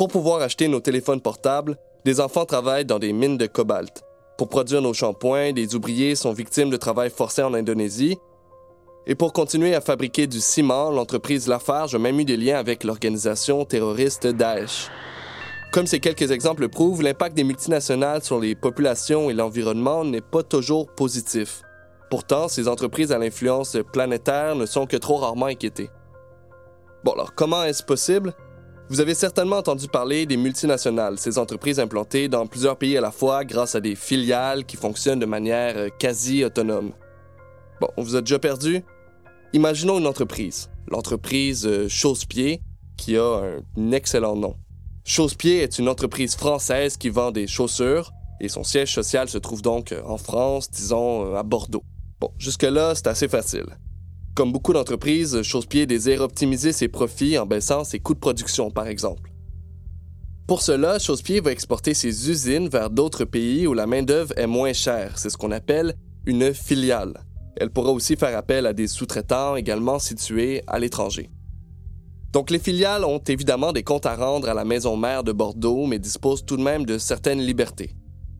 Pour pouvoir acheter nos téléphones portables, des enfants travaillent dans des mines de cobalt. Pour produire nos shampoings, des ouvriers sont victimes de travail forcé en Indonésie. Et pour continuer à fabriquer du ciment, l'entreprise Lafarge a même eu des liens avec l'organisation terroriste Daesh. Comme ces quelques exemples le prouvent, l'impact des multinationales sur les populations et l'environnement n'est pas toujours positif. Pourtant, ces entreprises à l'influence planétaire ne sont que trop rarement inquiétées. Bon, alors comment est-ce possible? Vous avez certainement entendu parler des multinationales, ces entreprises implantées dans plusieurs pays à la fois grâce à des filiales qui fonctionnent de manière euh, quasi autonome. Bon, on vous a déjà perdu? Imaginons une entreprise, l'entreprise euh, qui a un excellent nom. Chausse-Pied est une entreprise française qui vend des chaussures et son siège social se trouve donc euh, en France, disons à Bordeaux. Bon, jusque-là, c'est assez facile. Comme beaucoup d'entreprises, Chausse-Pied désire optimiser ses profits en baissant ses coûts de production, par exemple. Pour cela, Chausse-Pied va exporter ses usines vers d'autres pays où la main-d'œuvre est moins chère. C'est ce qu'on appelle une filiale. Elle pourra aussi faire appel à des sous-traitants également situés à l'étranger. Donc les filiales ont évidemment des comptes à rendre à la maison mère de Bordeaux, mais disposent tout de même de certaines libertés.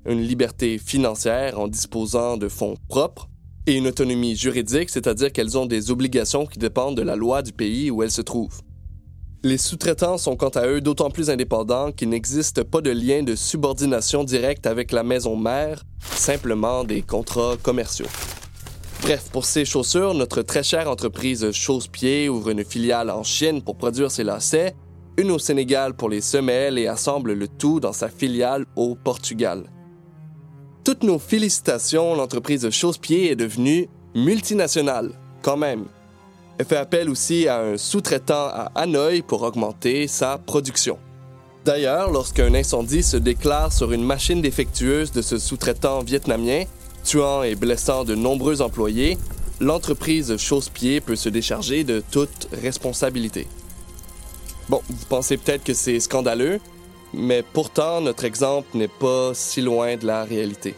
Une liberté financière en disposant de fonds propres, et une autonomie juridique, c'est-à-dire qu'elles ont des obligations qui dépendent de la loi du pays où elles se trouvent. Les sous-traitants sont quant à eux d'autant plus indépendants qu'il n'existe pas de lien de subordination directe avec la maison mère, simplement des contrats commerciaux. Bref, pour ces chaussures, notre très chère entreprise Chausse-Pied ouvre une filiale en Chine pour produire ses lacets, une au Sénégal pour les semelles et assemble le tout dans sa filiale au Portugal. Toutes nos félicitations, l'entreprise Chausse-Pied est devenue multinationale, quand même. Elle fait appel aussi à un sous-traitant à Hanoï pour augmenter sa production. D'ailleurs, lorsqu'un incendie se déclare sur une machine défectueuse de ce sous-traitant vietnamien, tuant et blessant de nombreux employés, l'entreprise Chausse-Pied peut se décharger de toute responsabilité. Bon, vous pensez peut-être que c'est scandaleux, mais pourtant, notre exemple n'est pas si loin de la réalité.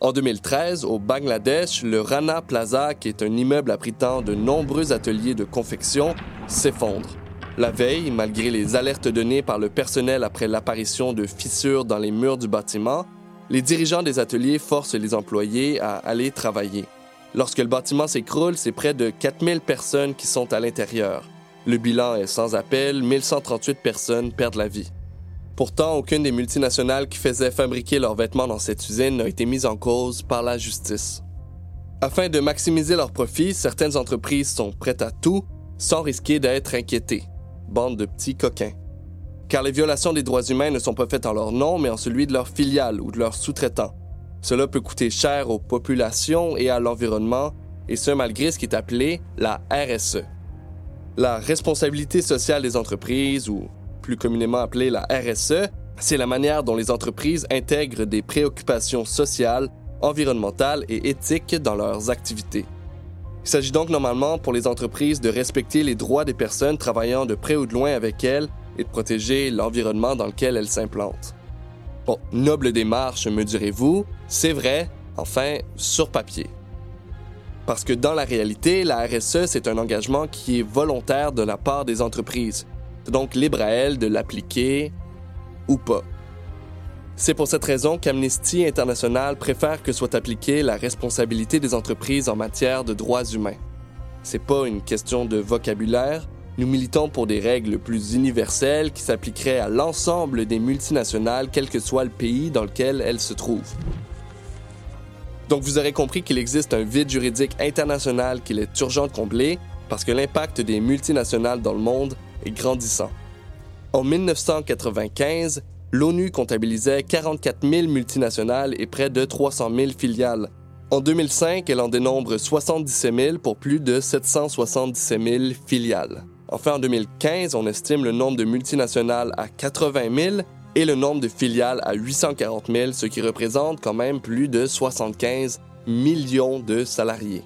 En 2013, au Bangladesh, le Rana Plaza, qui est un immeuble abritant de nombreux ateliers de confection, s'effondre. La veille, malgré les alertes données par le personnel après l'apparition de fissures dans les murs du bâtiment, les dirigeants des ateliers forcent les employés à aller travailler. Lorsque le bâtiment s'écroule, c'est près de 4000 personnes qui sont à l'intérieur. Le bilan est sans appel, 1138 personnes perdent la vie. Pourtant, aucune des multinationales qui faisaient fabriquer leurs vêtements dans cette usine n'a été mise en cause par la justice. Afin de maximiser leurs profits, certaines entreprises sont prêtes à tout sans risquer d'être inquiétées. Bande de petits coquins. Car les violations des droits humains ne sont pas faites en leur nom, mais en celui de leur filiale ou de leurs sous-traitants. Cela peut coûter cher aux populations et à l'environnement, et ce malgré ce qui est appelé la RSE. La responsabilité sociale des entreprises, ou plus communément appelée la RSE, c'est la manière dont les entreprises intègrent des préoccupations sociales, environnementales et éthiques dans leurs activités. Il s'agit donc normalement pour les entreprises de respecter les droits des personnes travaillant de près ou de loin avec elles et de protéger l'environnement dans lequel elles s'implantent. Bon, noble démarche, me direz-vous, c'est vrai, enfin, sur papier. Parce que dans la réalité, la RSE, c'est un engagement qui est volontaire de la part des entreprises, donc libre à elle de l'appliquer ou pas. C'est pour cette raison qu'Amnesty International préfère que soit appliquée la responsabilité des entreprises en matière de droits humains. C'est pas une question de vocabulaire, nous militons pour des règles plus universelles qui s'appliqueraient à l'ensemble des multinationales, quel que soit le pays dans lequel elles se trouvent. Donc vous aurez compris qu'il existe un vide juridique international qu'il est urgent de combler parce que l'impact des multinationales dans le monde grandissant. En 1995, l'ONU comptabilisait 44 000 multinationales et près de 300 000 filiales. En 2005, elle en dénombre 77 000 pour plus de 777 000 filiales. Enfin, en 2015, on estime le nombre de multinationales à 80 000 et le nombre de filiales à 840 000, ce qui représente quand même plus de 75 millions de salariés.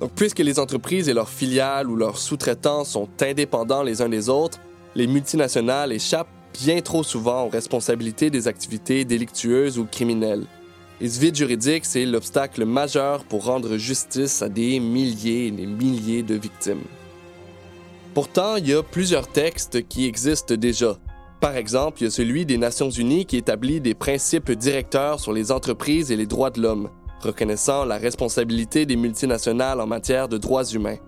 Donc, puisque les entreprises et leurs filiales ou leurs sous-traitants sont indépendants les uns des autres, les multinationales échappent bien trop souvent aux responsabilités des activités délictueuses ou criminelles. Et ce vide juridique, c'est l'obstacle majeur pour rendre justice à des milliers et des milliers de victimes. Pourtant, il y a plusieurs textes qui existent déjà. Par exemple, il y a celui des Nations Unies qui établit des principes directeurs sur les entreprises et les droits de l'homme, reconnaissant la responsabilité des multinationales en matière de droits humains.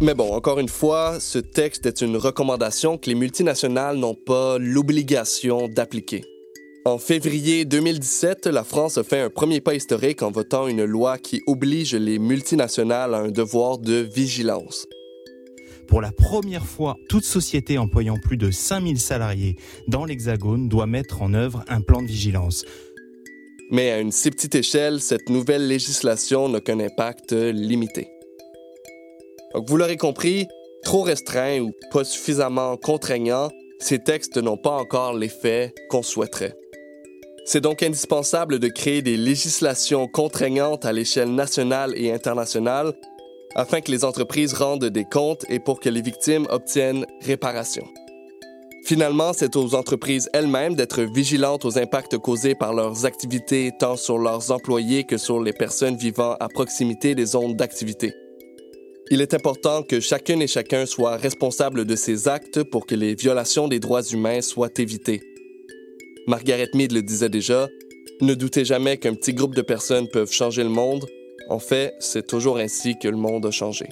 Mais bon, encore une fois, ce texte est une recommandation que les multinationales n'ont pas l'obligation d'appliquer. En février 2017, la France a fait un premier pas historique en votant une loi qui oblige les multinationales à un devoir de vigilance. Pour la première fois, toute société employant plus de 5000 salariés dans l'Hexagone doit mettre en œuvre un plan de vigilance. Mais à une si petite échelle, cette nouvelle législation n'a qu'un impact limité. Donc vous l'aurez compris, trop restreint ou pas suffisamment contraignant, ces textes n'ont pas encore l'effet qu'on souhaiterait. C'est donc indispensable de créer des législations contraignantes à l'échelle nationale et internationale afin que les entreprises rendent des comptes et pour que les victimes obtiennent réparation. Finalement, c'est aux entreprises elles-mêmes d'être vigilantes aux impacts causés par leurs activités tant sur leurs employés que sur les personnes vivant à proximité des zones d'activité. Il est important que chacune et chacun soit responsable de ses actes pour que les violations des droits humains soient évitées. Margaret Mead le disait déjà, ne doutez jamais qu'un petit groupe de personnes peuvent changer le monde, en fait, c'est toujours ainsi que le monde a changé.